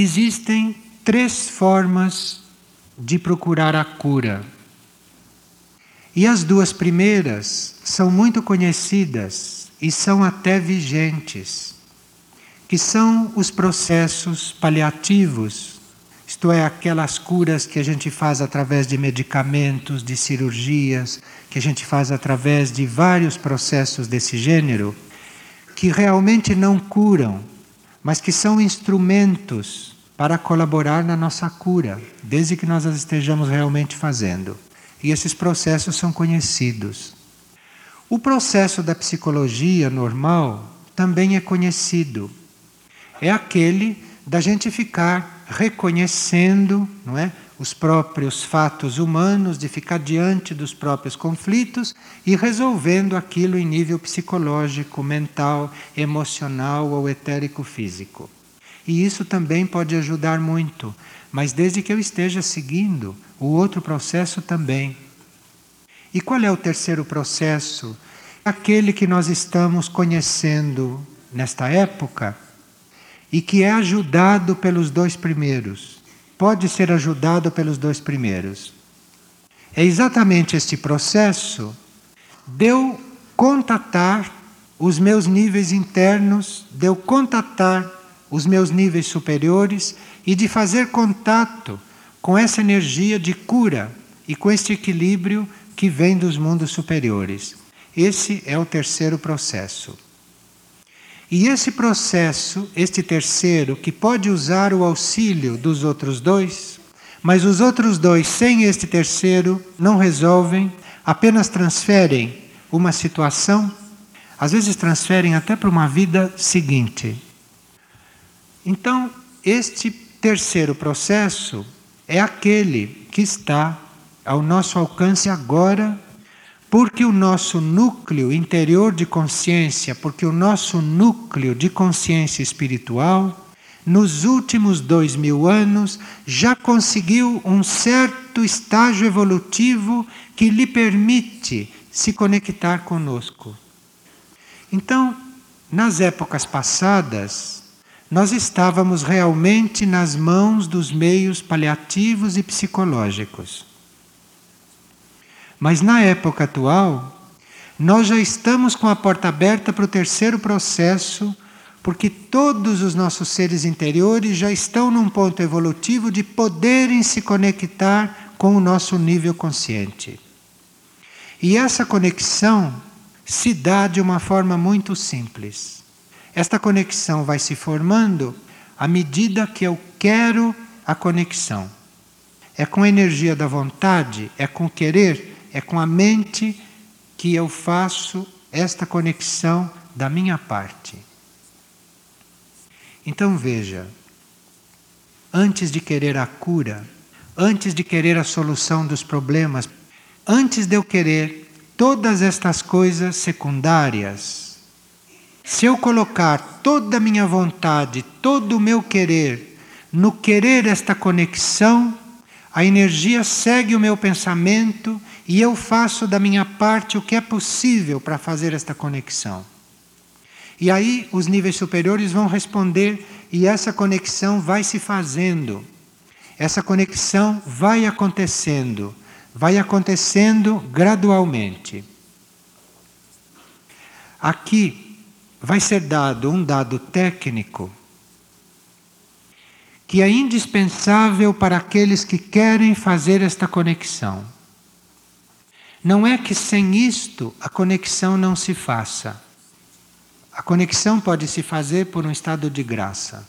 Existem três formas de procurar a cura. E as duas primeiras são muito conhecidas e são até vigentes, que são os processos paliativos, isto é, aquelas curas que a gente faz através de medicamentos, de cirurgias, que a gente faz através de vários processos desse gênero, que realmente não curam, mas que são instrumentos para colaborar na nossa cura, desde que nós as estejamos realmente fazendo. E esses processos são conhecidos. O processo da psicologia normal também é conhecido. É aquele da gente ficar reconhecendo, não é, os próprios fatos humanos, de ficar diante dos próprios conflitos e resolvendo aquilo em nível psicológico, mental, emocional ou etérico físico. E isso também pode ajudar muito, mas desde que eu esteja seguindo o outro processo também. E qual é o terceiro processo? Aquele que nós estamos conhecendo nesta época e que é ajudado pelos dois primeiros. Pode ser ajudado pelos dois primeiros. É exatamente este processo de eu contatar os meus níveis internos, de eu contatar os meus níveis superiores e de fazer contato com essa energia de cura e com este equilíbrio que vem dos mundos superiores. Esse é o terceiro processo. E esse processo, este terceiro, que pode usar o auxílio dos outros dois, mas os outros dois, sem este terceiro, não resolvem, apenas transferem uma situação, às vezes transferem até para uma vida seguinte. Então, este terceiro processo é aquele que está ao nosso alcance agora, porque o nosso núcleo interior de consciência, porque o nosso núcleo de consciência espiritual, nos últimos dois mil anos, já conseguiu um certo estágio evolutivo que lhe permite se conectar conosco. Então, nas épocas passadas, nós estávamos realmente nas mãos dos meios paliativos e psicológicos. Mas na época atual, nós já estamos com a porta aberta para o terceiro processo, porque todos os nossos seres interiores já estão num ponto evolutivo de poderem se conectar com o nosso nível consciente. E essa conexão se dá de uma forma muito simples. Esta conexão vai se formando à medida que eu quero a conexão. É com a energia da vontade, é com o querer, é com a mente que eu faço esta conexão da minha parte. Então veja, antes de querer a cura, antes de querer a solução dos problemas, antes de eu querer todas estas coisas secundárias, se eu colocar toda a minha vontade, todo o meu querer no querer esta conexão, a energia segue o meu pensamento e eu faço da minha parte o que é possível para fazer esta conexão. E aí os níveis superiores vão responder e essa conexão vai se fazendo. Essa conexão vai acontecendo, vai acontecendo gradualmente. Aqui vai ser dado um dado técnico que é indispensável para aqueles que querem fazer esta conexão. Não é que sem isto a conexão não se faça. A conexão pode se fazer por um estado de graça.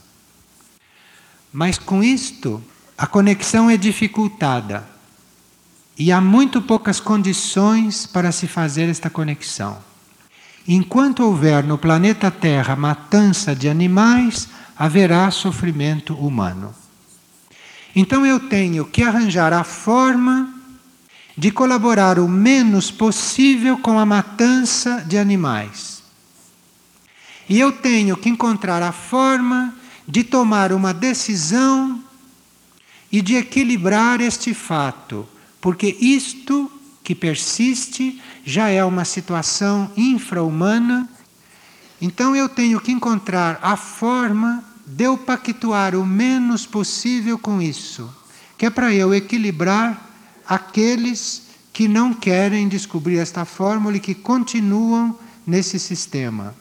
Mas com isto, a conexão é dificultada. E há muito poucas condições para se fazer esta conexão. Enquanto houver no planeta Terra matança de animais, haverá sofrimento humano. Então eu tenho que arranjar a forma de colaborar o menos possível com a matança de animais. E eu tenho que encontrar a forma de tomar uma decisão e de equilibrar este fato, porque isto que persiste já é uma situação infra-humana. Então eu tenho que encontrar a forma de eu pactuar o menos possível com isso, que é para eu equilibrar aqueles que não querem descobrir esta fórmula e que continuam nesse sistema.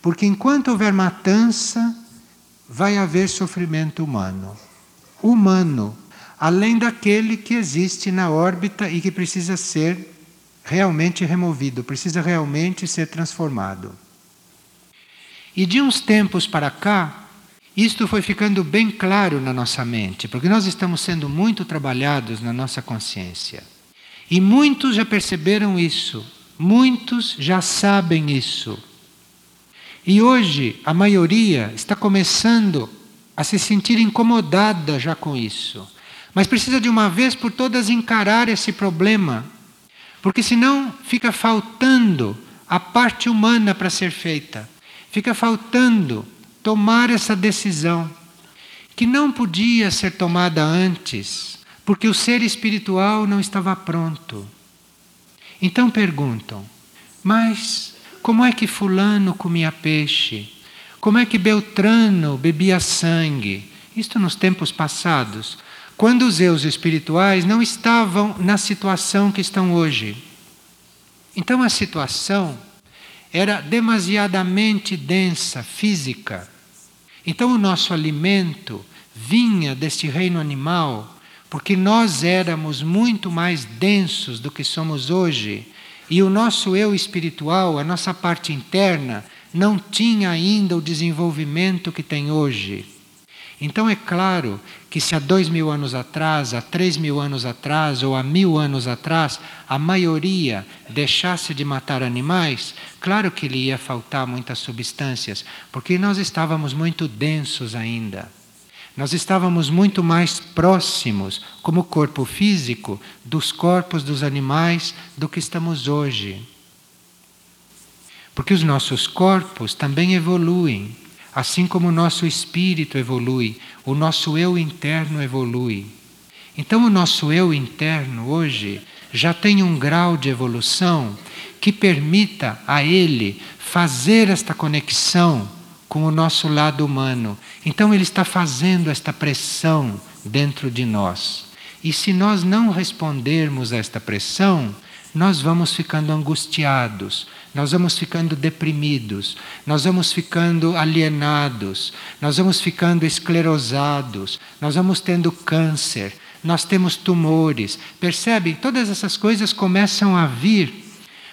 Porque enquanto houver matança, vai haver sofrimento humano. Humano, além daquele que existe na órbita e que precisa ser realmente removido, precisa realmente ser transformado. E de uns tempos para cá, isto foi ficando bem claro na nossa mente, porque nós estamos sendo muito trabalhados na nossa consciência. E muitos já perceberam isso, muitos já sabem isso. E hoje a maioria está começando a se sentir incomodada já com isso. Mas precisa de uma vez por todas encarar esse problema, porque senão fica faltando a parte humana para ser feita. Fica faltando tomar essa decisão, que não podia ser tomada antes, porque o ser espiritual não estava pronto. Então perguntam: mas como é que Fulano comia peixe? Como é que Beltrano bebia sangue? Isto nos tempos passados, quando os eus espirituais não estavam na situação que estão hoje. Então a situação era demasiadamente densa, física. Então o nosso alimento vinha deste reino animal, porque nós éramos muito mais densos do que somos hoje. E o nosso eu espiritual, a nossa parte interna, não tinha ainda o desenvolvimento que tem hoje. Então é claro que se há dois mil anos atrás, há três mil anos atrás ou há mil anos atrás a maioria deixasse de matar animais, claro que lhe ia faltar muitas substâncias, porque nós estávamos muito densos ainda. Nós estávamos muito mais próximos, como corpo físico, dos corpos dos animais do que estamos hoje. Porque os nossos corpos também evoluem. Assim como o nosso espírito evolui, o nosso eu interno evolui. Então, o nosso eu interno hoje já tem um grau de evolução que permita a ele fazer esta conexão com o nosso lado humano. Então, ele está fazendo esta pressão dentro de nós. E se nós não respondermos a esta pressão, nós vamos ficando angustiados, nós vamos ficando deprimidos, nós vamos ficando alienados, nós vamos ficando esclerosados, nós vamos tendo câncer, nós temos tumores. Percebem? Todas essas coisas começam a vir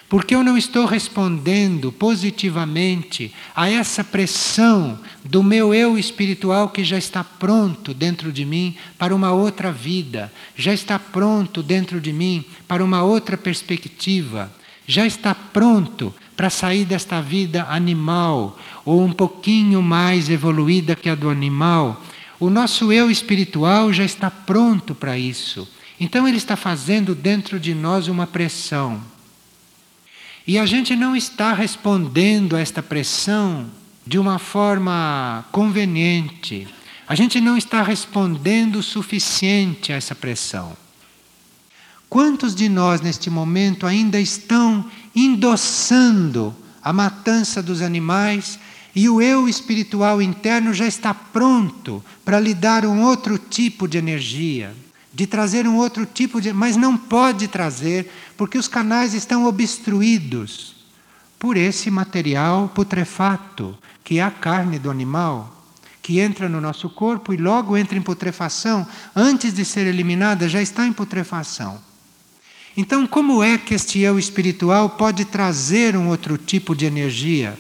porque eu não estou respondendo positivamente a essa pressão do meu eu espiritual que já está pronto dentro de mim para uma outra vida, já está pronto dentro de mim para uma outra perspectiva, já está pronto para sair desta vida animal ou um pouquinho mais evoluída que a do animal. O nosso eu espiritual já está pronto para isso. Então ele está fazendo dentro de nós uma pressão. E a gente não está respondendo a esta pressão de uma forma conveniente. A gente não está respondendo o suficiente a essa pressão. Quantos de nós neste momento ainda estão endossando a matança dos animais e o eu espiritual interno já está pronto para lhe dar um outro tipo de energia? de trazer um outro tipo de. Mas não pode trazer, porque os canais estão obstruídos por esse material putrefato, que é a carne do animal, que entra no nosso corpo e logo entra em putrefação, antes de ser eliminada, já está em putrefação. Então, como é que este eu espiritual pode trazer um outro tipo de energia?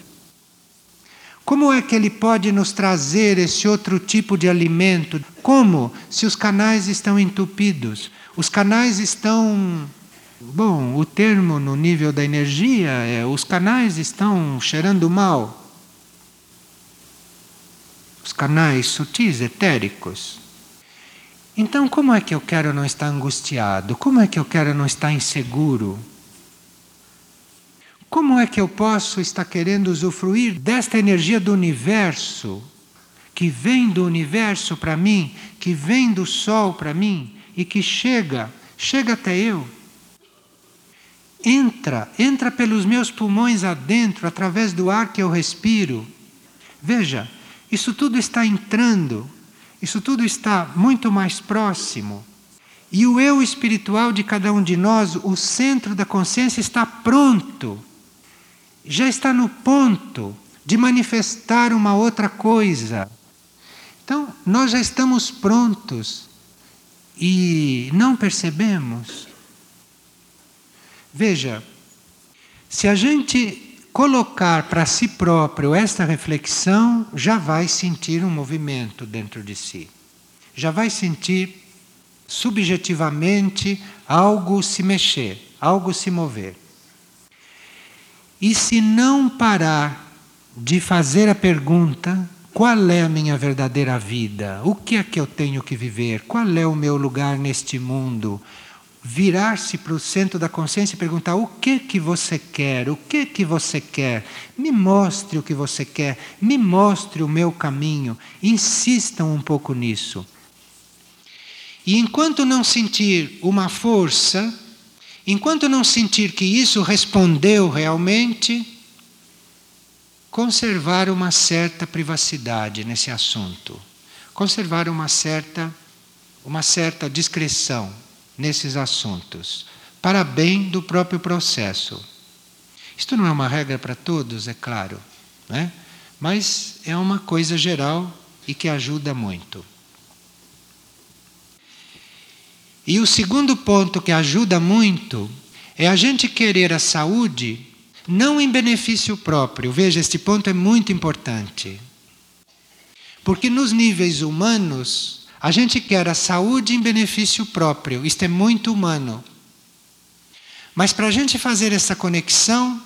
Como é que ele pode nos trazer esse outro tipo de alimento? Como? Se os canais estão entupidos. Os canais estão. Bom, o termo no nível da energia é: os canais estão cheirando mal. Os canais sutis, etéricos. Então, como é que eu quero não estar angustiado? Como é que eu quero não estar inseguro? Como é que eu posso estar querendo usufruir desta energia do universo, que vem do universo para mim, que vem do sol para mim e que chega, chega até eu? Entra, entra pelos meus pulmões adentro, através do ar que eu respiro. Veja, Isso tudo está entrando, isso tudo está muito mais próximo. E o eu espiritual de cada um de nós, o centro da consciência, está pronto, já está no ponto de manifestar uma outra coisa. Então, nós já estamos prontos e não percebemos. Veja, se a gente colocar para si próprio esta reflexão, já vai sentir um movimento dentro de si. Já vai sentir subjetivamente algo se mexer, algo se mover. E se não parar de fazer a pergunta, qual é a minha verdadeira vida? O que é que eu tenho que viver? Qual é o meu lugar neste mundo? Virar-se para o centro da consciência e perguntar: o que que você quer? O que que você quer? Me mostre o que você quer, me mostre o meu caminho. Insistam um pouco nisso. E enquanto não sentir uma força, enquanto não sentir que isso respondeu realmente, conservar uma certa privacidade nesse assunto, conservar uma certa, uma certa discrição nesses assuntos, para bem do próprio processo. Isto não é uma regra para todos, é claro, né? mas é uma coisa geral e que ajuda muito. E o segundo ponto que ajuda muito é a gente querer a saúde não em benefício próprio. Veja, este ponto é muito importante. Porque nos níveis humanos, a gente quer a saúde em benefício próprio, isto é muito humano. Mas para a gente fazer essa conexão,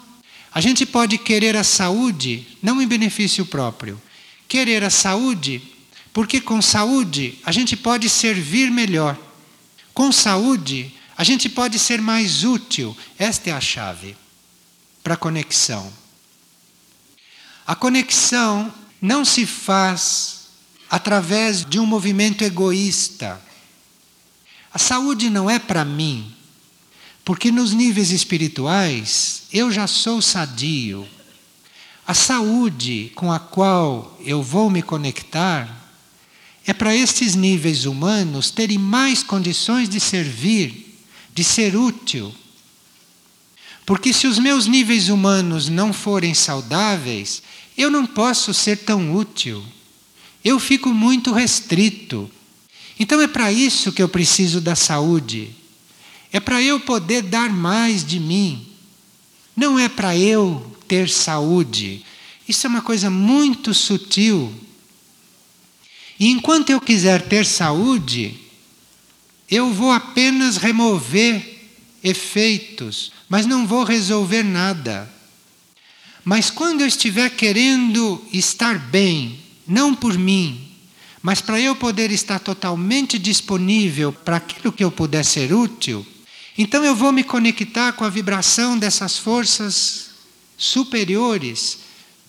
a gente pode querer a saúde não em benefício próprio, querer a saúde porque com saúde a gente pode servir melhor. Com saúde a gente pode ser mais útil. Esta é a chave para a conexão. A conexão não se faz através de um movimento egoísta. A saúde não é para mim, porque nos níveis espirituais eu já sou sadio. A saúde com a qual eu vou me conectar é para estes níveis humanos terem mais condições de servir, de ser útil porque se os meus níveis humanos não forem saudáveis, eu não posso ser tão útil. Eu fico muito restrito. Então é para isso que eu preciso da saúde. É para eu poder dar mais de mim. Não é para eu ter saúde. Isso é uma coisa muito sutil. E enquanto eu quiser ter saúde, eu vou apenas remover efeitos, mas não vou resolver nada. Mas quando eu estiver querendo estar bem, não por mim, mas para eu poder estar totalmente disponível para aquilo que eu puder ser útil, então eu vou me conectar com a vibração dessas forças superiores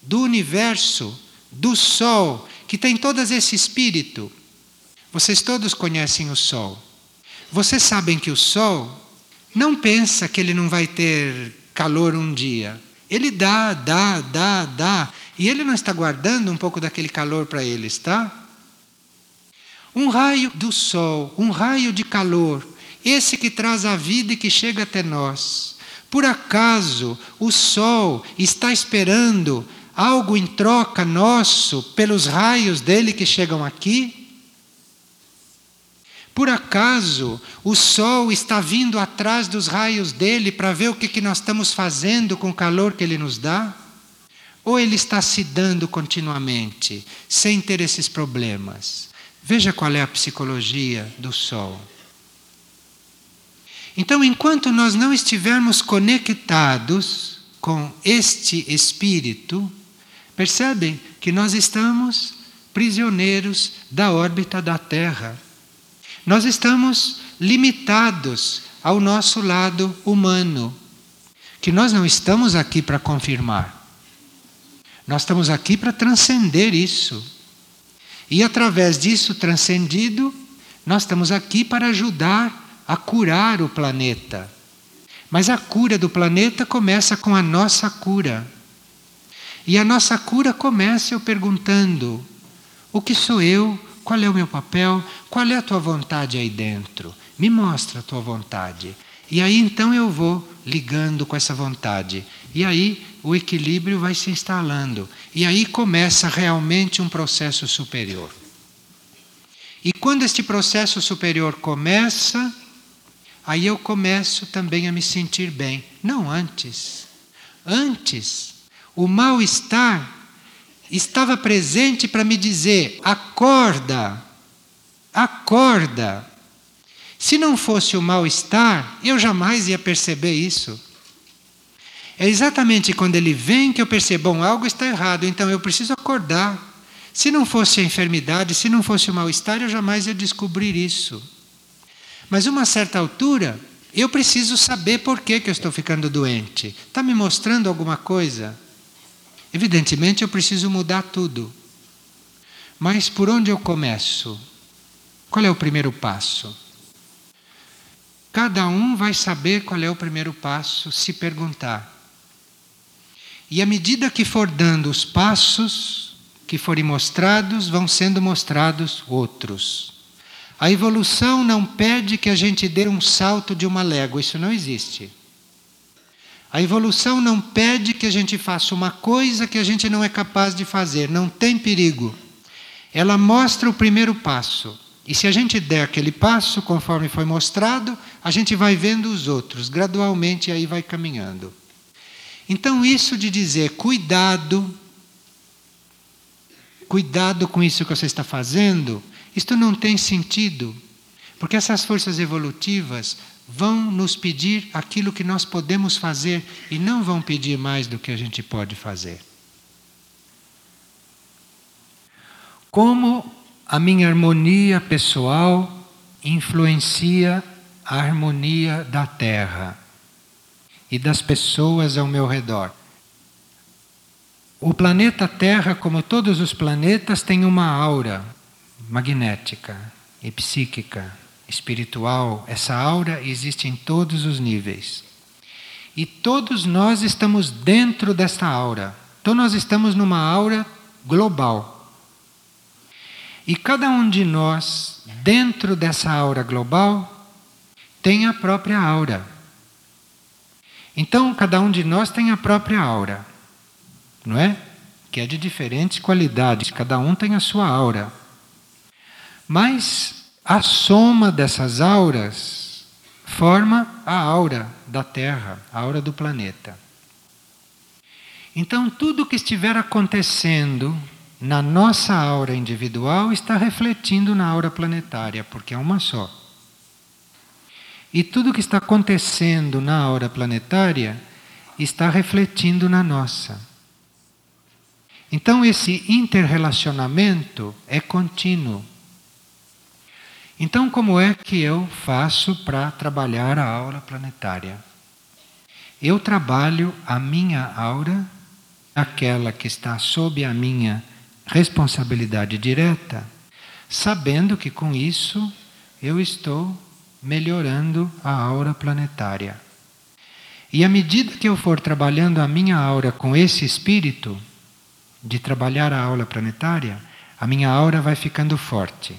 do universo, do Sol, que tem todo esse espírito. Vocês todos conhecem o Sol. Vocês sabem que o Sol não pensa que ele não vai ter calor um dia. Ele dá, dá, dá, dá. E ele não está guardando um pouco daquele calor para ele, está? Um raio do sol, um raio de calor, esse que traz a vida e que chega até nós. Por acaso o sol está esperando algo em troca nosso pelos raios dele que chegam aqui? Por acaso o sol está vindo atrás dos raios dele para ver o que, que nós estamos fazendo com o calor que ele nos dá? Ou ele está se dando continuamente, sem ter esses problemas? Veja qual é a psicologia do sol. Então, enquanto nós não estivermos conectados com este espírito, percebem que nós estamos prisioneiros da órbita da Terra. Nós estamos limitados ao nosso lado humano, que nós não estamos aqui para confirmar. Nós estamos aqui para transcender isso. E através disso transcendido, nós estamos aqui para ajudar a curar o planeta. Mas a cura do planeta começa com a nossa cura. E a nossa cura começa eu perguntando: O que sou eu? Qual é o meu papel? Qual é a tua vontade aí dentro? Me mostra a tua vontade. E aí então eu vou ligando com essa vontade. E aí o equilíbrio vai se instalando. E aí começa realmente um processo superior. E quando este processo superior começa, aí eu começo também a me sentir bem. Não antes. Antes, o mal-estar estava presente para me dizer: acorda, acorda. Se não fosse o mal-estar, eu jamais ia perceber isso. É exatamente quando ele vem que eu percebo, bom, algo está errado, então eu preciso acordar. Se não fosse a enfermidade, se não fosse o mal-estar, eu jamais ia descobrir isso. Mas uma certa altura, eu preciso saber por que, que eu estou ficando doente. Está me mostrando alguma coisa? Evidentemente, eu preciso mudar tudo. Mas por onde eu começo? Qual é o primeiro passo? Cada um vai saber qual é o primeiro passo se perguntar. E à medida que for dando os passos que forem mostrados, vão sendo mostrados outros. A evolução não pede que a gente dê um salto de uma légua, isso não existe. A evolução não pede que a gente faça uma coisa que a gente não é capaz de fazer, não tem perigo. Ela mostra o primeiro passo. E se a gente der aquele passo, conforme foi mostrado, a gente vai vendo os outros, gradualmente aí vai caminhando. Então, isso de dizer cuidado, cuidado com isso que você está fazendo, isto não tem sentido, porque essas forças evolutivas vão nos pedir aquilo que nós podemos fazer e não vão pedir mais do que a gente pode fazer. Como a minha harmonia pessoal influencia a harmonia da Terra e das pessoas ao meu redor. O planeta Terra, como todos os planetas, tem uma aura magnética e psíquica espiritual, essa aura existe em todos os níveis. E todos nós estamos dentro dessa aura. Então nós estamos numa aura global. E cada um de nós, dentro dessa aura global, tem a própria aura. Então cada um de nós tem a própria aura, não é? Que é de diferentes qualidades, cada um tem a sua aura. Mas a soma dessas auras forma a aura da Terra, a aura do planeta. Então, tudo que estiver acontecendo na nossa aura individual está refletindo na aura planetária, porque é uma só. E tudo que está acontecendo na aura planetária está refletindo na nossa. Então, esse interrelacionamento é contínuo. Então, como é que eu faço para trabalhar a aura planetária? Eu trabalho a minha aura, aquela que está sob a minha responsabilidade direta, sabendo que com isso eu estou melhorando a aura planetária. E à medida que eu for trabalhando a minha aura com esse espírito de trabalhar a aura planetária, a minha aura vai ficando forte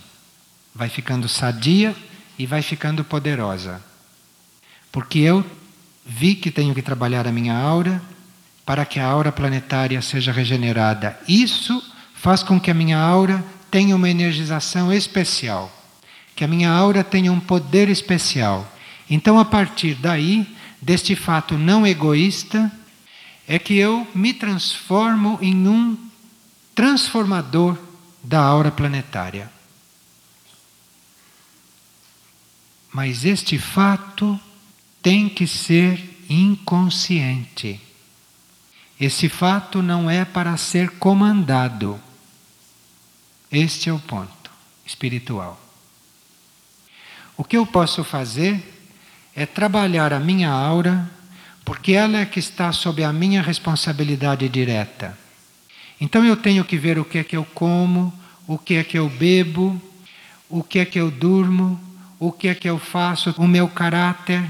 vai ficando sadia e vai ficando poderosa. Porque eu vi que tenho que trabalhar a minha aura para que a aura planetária seja regenerada. Isso faz com que a minha aura tenha uma energização especial, que a minha aura tenha um poder especial. Então, a partir daí, deste fato não egoísta, é que eu me transformo em um transformador da aura planetária. Mas este fato tem que ser inconsciente. Esse fato não é para ser comandado. Este é o ponto espiritual. O que eu posso fazer é trabalhar a minha aura, porque ela é que está sob a minha responsabilidade direta. Então eu tenho que ver o que é que eu como, o que é que eu bebo, o que é que eu durmo, o que é que eu faço, o meu caráter,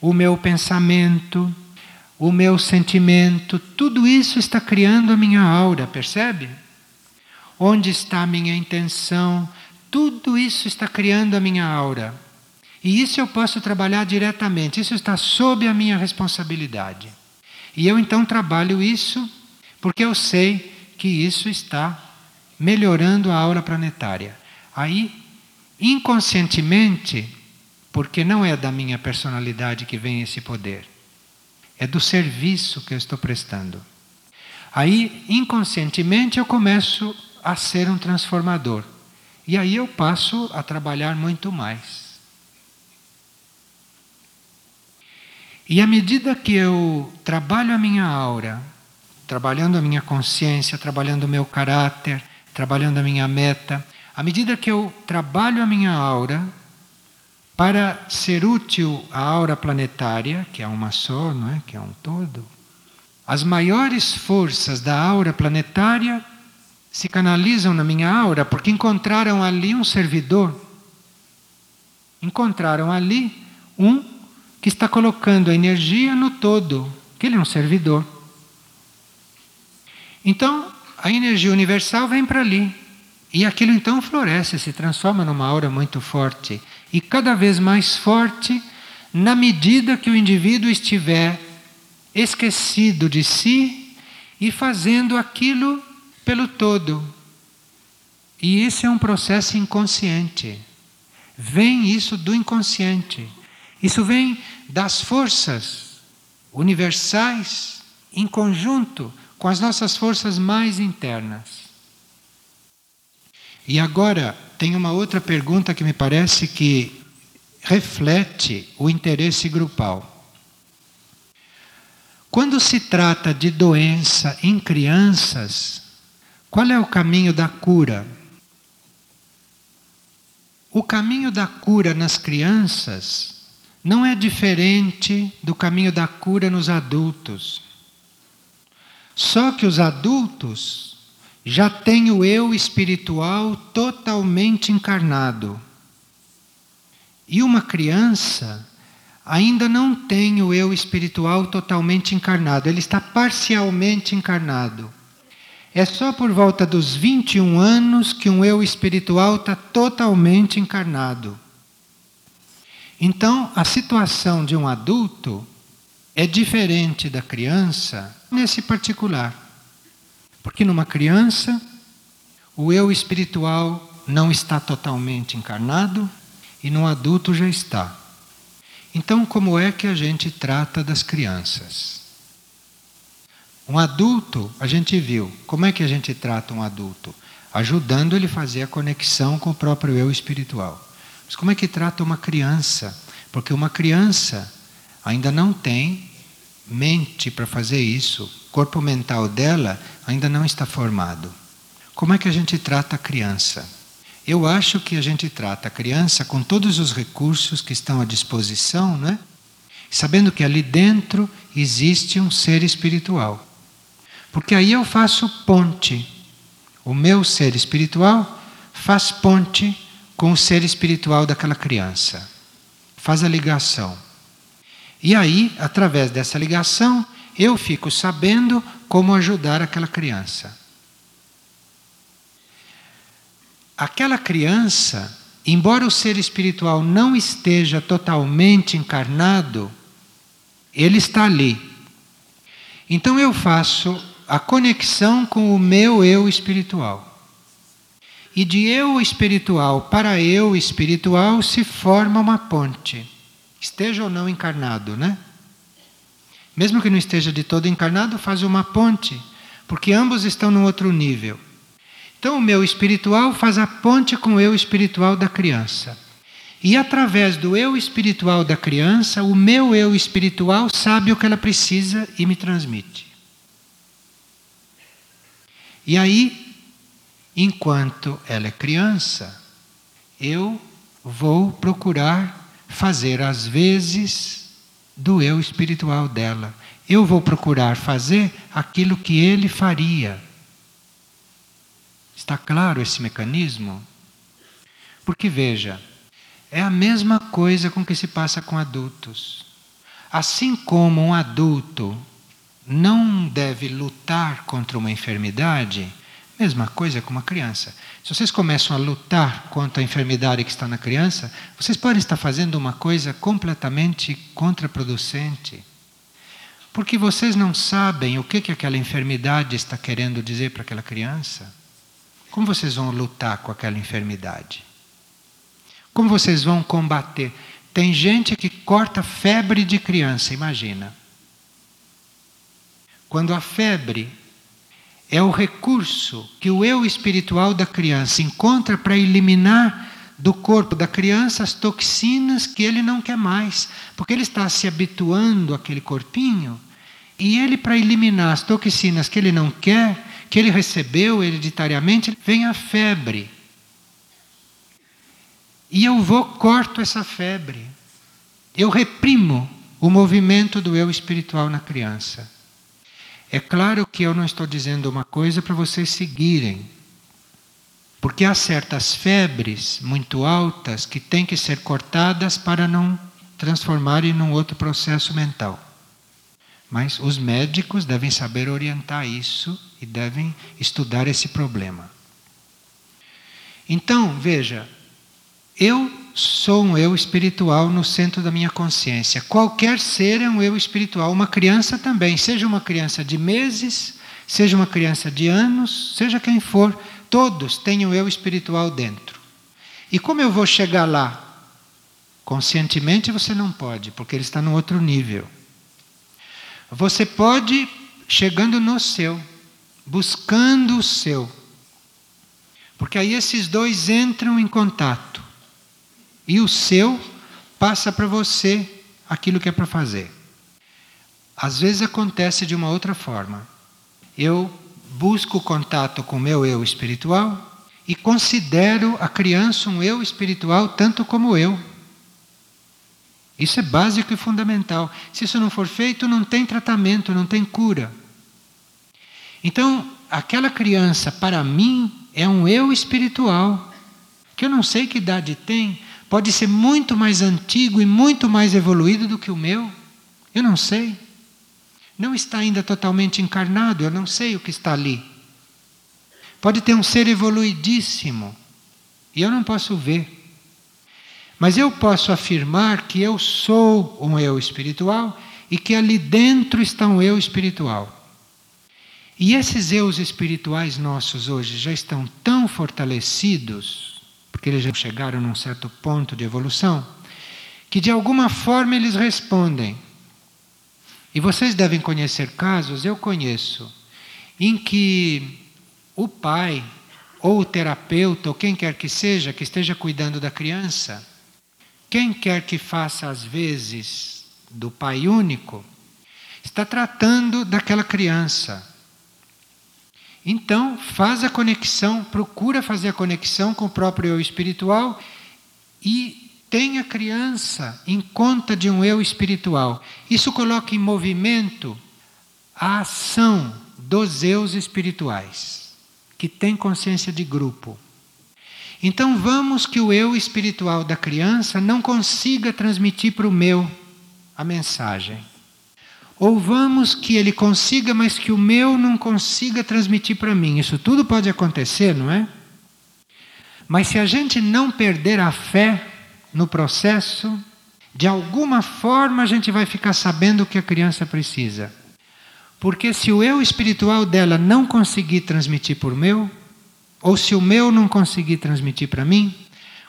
o meu pensamento, o meu sentimento, tudo isso está criando a minha aura, percebe? onde está a minha intenção, tudo isso está criando a minha aura. E isso eu posso trabalhar diretamente, isso está sob a minha responsabilidade. E eu então trabalho isso porque eu sei que isso está melhorando a aura planetária. Aí, inconscientemente, porque não é da minha personalidade que vem esse poder, é do serviço que eu estou prestando. Aí, inconscientemente, eu começo a ser um transformador. E aí eu passo a trabalhar muito mais. E à medida que eu trabalho a minha aura, trabalhando a minha consciência, trabalhando o meu caráter, trabalhando a minha meta, à medida que eu trabalho a minha aura, para ser útil à aura planetária, que é uma só, não é? que é um todo, as maiores forças da aura planetária se canalizam na minha aura porque encontraram ali um servidor. Encontraram ali um que está colocando a energia no todo, que ele é um servidor. Então, a energia universal vem para ali. E aquilo então floresce, se transforma numa aura muito forte. E cada vez mais forte, na medida que o indivíduo estiver esquecido de si e fazendo aquilo pelo todo. E esse é um processo inconsciente. Vem isso do inconsciente. Isso vem das forças universais em conjunto com as nossas forças mais internas. E agora tem uma outra pergunta que me parece que reflete o interesse grupal. Quando se trata de doença em crianças, qual é o caminho da cura? O caminho da cura nas crianças não é diferente do caminho da cura nos adultos. Só que os adultos já têm o eu espiritual totalmente encarnado. E uma criança ainda não tem o eu espiritual totalmente encarnado, ele está parcialmente encarnado. É só por volta dos 21 anos que um eu espiritual está totalmente encarnado. Então, a situação de um adulto é diferente da criança nesse particular. Porque numa criança, o eu espiritual não está totalmente encarnado e no adulto já está. Então, como é que a gente trata das crianças? Um adulto, a gente viu. Como é que a gente trata um adulto? Ajudando ele a fazer a conexão com o próprio eu espiritual. Mas como é que trata uma criança? Porque uma criança ainda não tem mente para fazer isso, o corpo mental dela ainda não está formado. Como é que a gente trata a criança? Eu acho que a gente trata a criança com todos os recursos que estão à disposição, né? sabendo que ali dentro existe um ser espiritual. Porque aí eu faço ponte. O meu ser espiritual faz ponte com o ser espiritual daquela criança. Faz a ligação. E aí, através dessa ligação, eu fico sabendo como ajudar aquela criança. Aquela criança, embora o ser espiritual não esteja totalmente encarnado, ele está ali. Então eu faço a conexão com o meu eu espiritual. E de eu espiritual para eu espiritual se forma uma ponte, esteja ou não encarnado, né? Mesmo que não esteja de todo encarnado, faz uma ponte, porque ambos estão num outro nível. Então, o meu espiritual faz a ponte com o eu espiritual da criança. E através do eu espiritual da criança, o meu eu espiritual sabe o que ela precisa e me transmite. E aí, enquanto ela é criança, eu vou procurar fazer as vezes do eu espiritual dela. Eu vou procurar fazer aquilo que ele faria. Está claro esse mecanismo? Porque veja, é a mesma coisa com que se passa com adultos. Assim como um adulto não deve lutar contra uma enfermidade, Mesma coisa com uma criança. Se vocês começam a lutar contra a enfermidade que está na criança, vocês podem estar fazendo uma coisa completamente contraproducente. Porque vocês não sabem o que, que aquela enfermidade está querendo dizer para aquela criança. Como vocês vão lutar com aquela enfermidade? Como vocês vão combater? Tem gente que corta febre de criança, imagina. Quando a febre é o recurso que o eu espiritual da criança encontra para eliminar do corpo da criança as toxinas que ele não quer mais, porque ele está se habituando àquele corpinho e ele, para eliminar as toxinas que ele não quer, que ele recebeu hereditariamente, vem a febre. E eu vou, corto essa febre. Eu reprimo o movimento do eu espiritual na criança. É claro que eu não estou dizendo uma coisa para vocês seguirem. Porque há certas febres muito altas que têm que ser cortadas para não transformarem num outro processo mental. Mas os médicos devem saber orientar isso e devem estudar esse problema. Então, veja, eu sou um eu espiritual no centro da minha consciência. Qualquer ser é um eu espiritual. Uma criança também, seja uma criança de meses, seja uma criança de anos, seja quem for, todos têm um eu espiritual dentro. E como eu vou chegar lá? Conscientemente você não pode, porque ele está no outro nível. Você pode chegando no seu, buscando o seu. Porque aí esses dois entram em contato. E o seu passa para você aquilo que é para fazer. Às vezes acontece de uma outra forma. Eu busco contato com o meu eu espiritual e considero a criança um eu espiritual tanto como eu. Isso é básico e fundamental. Se isso não for feito, não tem tratamento, não tem cura. Então, aquela criança, para mim, é um eu espiritual, que eu não sei que idade tem, pode ser muito mais antigo e muito mais evoluído do que o meu. Eu não sei. Não está ainda totalmente encarnado, eu não sei o que está ali. Pode ter um ser evoluidíssimo e eu não posso ver. Mas eu posso afirmar que eu sou um eu espiritual e que ali dentro está um eu espiritual. E esses eus espirituais nossos hoje já estão tão fortalecidos porque eles já chegaram num certo ponto de evolução, que de alguma forma eles respondem. E vocês devem conhecer casos, eu conheço, em que o pai, ou o terapeuta, ou quem quer que seja, que esteja cuidando da criança, quem quer que faça às vezes do pai único, está tratando daquela criança então, faz a conexão, procura fazer a conexão com o próprio eu espiritual e tem a criança em conta de um eu espiritual. Isso coloca em movimento a ação dos eus espirituais, que tem consciência de grupo. Então vamos que o eu espiritual da criança não consiga transmitir para o meu a mensagem. Ou vamos que ele consiga, mas que o meu não consiga transmitir para mim. Isso tudo pode acontecer, não é? Mas se a gente não perder a fé no processo, de alguma forma a gente vai ficar sabendo o que a criança precisa. Porque se o eu espiritual dela não conseguir transmitir por meu, ou se o meu não conseguir transmitir para mim,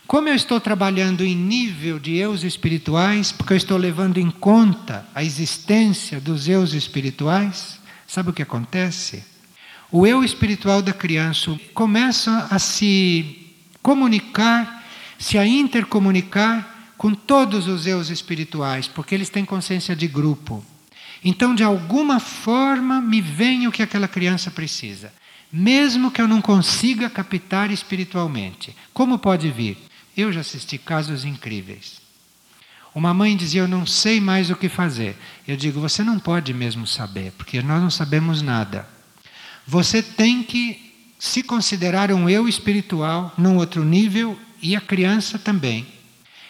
como eu estou trabalhando em nível de eus espirituais, porque eu estou levando em conta a existência dos eus espirituais, sabe o que acontece? O eu espiritual da criança começa a se comunicar, se a intercomunicar com todos os eus espirituais, porque eles têm consciência de grupo. Então, de alguma forma, me vem o que aquela criança precisa, mesmo que eu não consiga captar espiritualmente. Como pode vir? Eu já assisti casos incríveis. Uma mãe dizia: Eu não sei mais o que fazer. Eu digo: Você não pode mesmo saber, porque nós não sabemos nada. Você tem que se considerar um eu espiritual num outro nível e a criança também.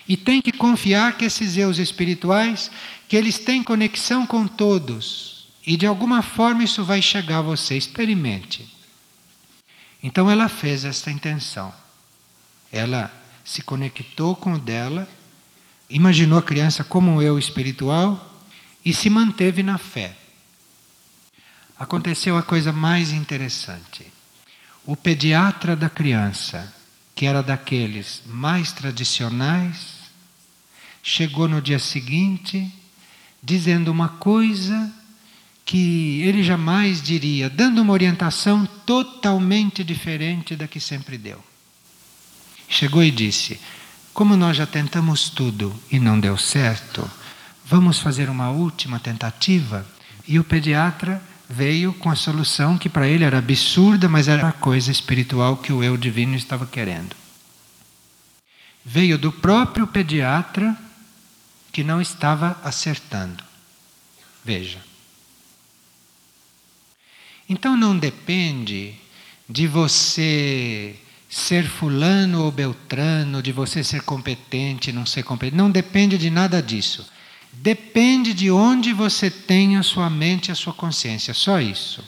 E tem que confiar que esses eus espirituais, que eles têm conexão com todos. E de alguma forma isso vai chegar a você. Experimente. Então ela fez esta intenção. Ela se conectou com o dela, imaginou a criança como um eu espiritual e se manteve na fé. Aconteceu a coisa mais interessante. O pediatra da criança, que era daqueles mais tradicionais, chegou no dia seguinte dizendo uma coisa que ele jamais diria, dando uma orientação totalmente diferente da que sempre deu. Chegou e disse: Como nós já tentamos tudo e não deu certo, vamos fazer uma última tentativa. E o pediatra veio com a solução que para ele era absurda, mas era a coisa espiritual que o eu divino estava querendo. Veio do próprio pediatra que não estava acertando. Veja. Então não depende de você ser fulano ou beltrano, de você ser competente, não ser competente. Não depende de nada disso. Depende de onde você tem a sua mente, a sua consciência, só isso.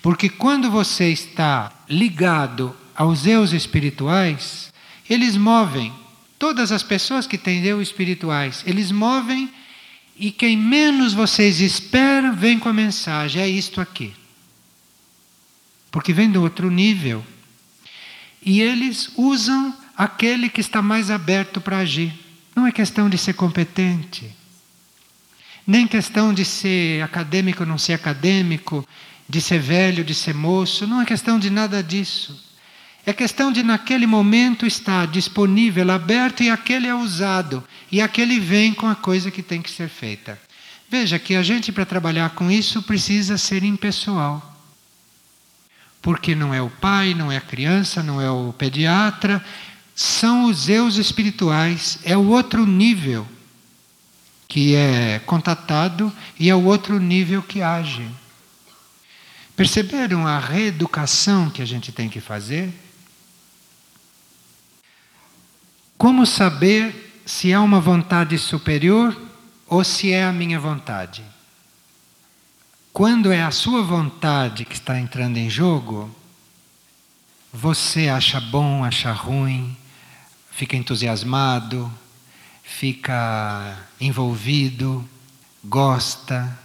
Porque quando você está ligado aos eus espirituais, eles movem Todas as pessoas que têm eu espirituais, eles movem e quem menos vocês esperam vem com a mensagem: é isto aqui. Porque vem do outro nível. E eles usam aquele que está mais aberto para agir. Não é questão de ser competente, nem questão de ser acadêmico ou não ser acadêmico, de ser velho, de ser moço, não é questão de nada disso. É questão de, naquele momento, estar disponível, aberto e aquele é usado. E aquele vem com a coisa que tem que ser feita. Veja que a gente, para trabalhar com isso, precisa ser impessoal. Porque não é o pai, não é a criança, não é o pediatra, são os eus espirituais, é o outro nível que é contatado e é o outro nível que age. Perceberam a reeducação que a gente tem que fazer? Como saber se é uma vontade superior ou se é a minha vontade? Quando é a sua vontade que está entrando em jogo, você acha bom, acha ruim, fica entusiasmado, fica envolvido, gosta,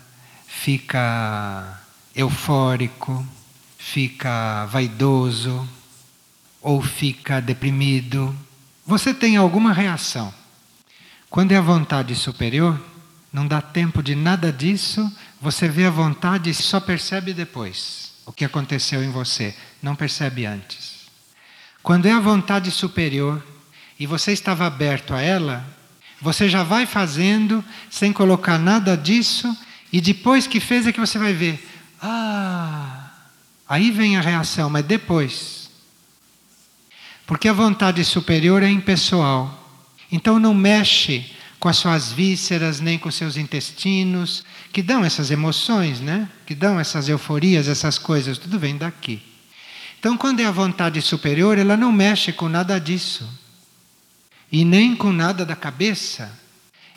fica eufórico, fica vaidoso ou fica deprimido você tem alguma reação. Quando é a vontade superior, não dá tempo de nada disso, você vê a vontade e só percebe depois o que aconteceu em você, não percebe antes. Quando é a vontade superior e você estava aberto a ela, você já vai fazendo sem colocar nada disso e depois que fez é que você vai ver. Ah, aí vem a reação, mas depois. Porque a vontade superior é impessoal. Então não mexe com as suas vísceras, nem com seus intestinos, que dão essas emoções, né? Que dão essas euforias, essas coisas, tudo vem daqui. Então, quando é a vontade superior, ela não mexe com nada disso. E nem com nada da cabeça.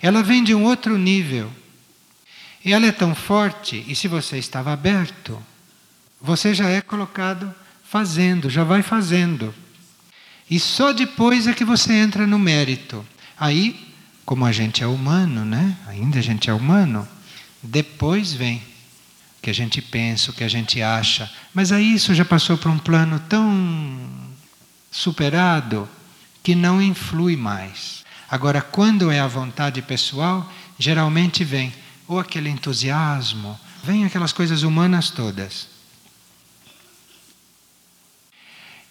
Ela vem de um outro nível. E ela é tão forte, e se você estava aberto, você já é colocado fazendo, já vai fazendo. E só depois é que você entra no mérito. Aí, como a gente é humano, né? Ainda a gente é humano, depois vem o que a gente pensa, o que a gente acha. Mas aí isso já passou para um plano tão superado que não influi mais. Agora, quando é a vontade pessoal, geralmente vem ou aquele entusiasmo, vem aquelas coisas humanas todas.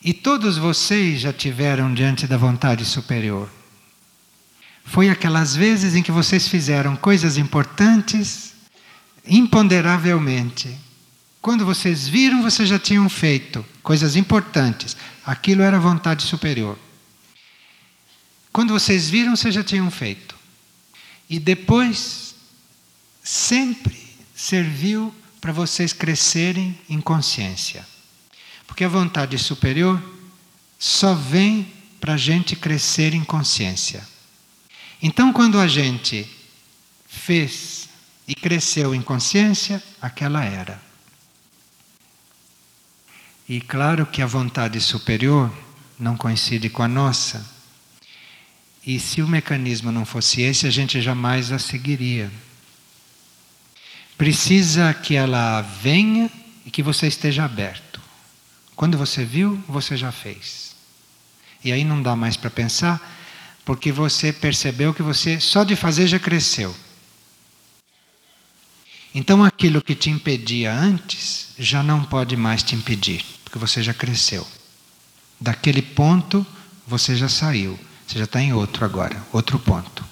E todos vocês já tiveram diante da vontade superior. Foi aquelas vezes em que vocês fizeram coisas importantes, imponderavelmente. Quando vocês viram, vocês já tinham feito coisas importantes. Aquilo era vontade superior. Quando vocês viram, vocês já tinham feito. E depois, sempre serviu para vocês crescerem em consciência. Porque a vontade superior só vem para a gente crescer em consciência. Então, quando a gente fez e cresceu em consciência, aquela era. E claro que a vontade superior não coincide com a nossa. E se o mecanismo não fosse esse, a gente jamais a seguiria. Precisa que ela venha e que você esteja aberto. Quando você viu, você já fez. E aí não dá mais para pensar, porque você percebeu que você só de fazer já cresceu. Então aquilo que te impedia antes já não pode mais te impedir, porque você já cresceu. Daquele ponto você já saiu, você já está em outro agora, outro ponto.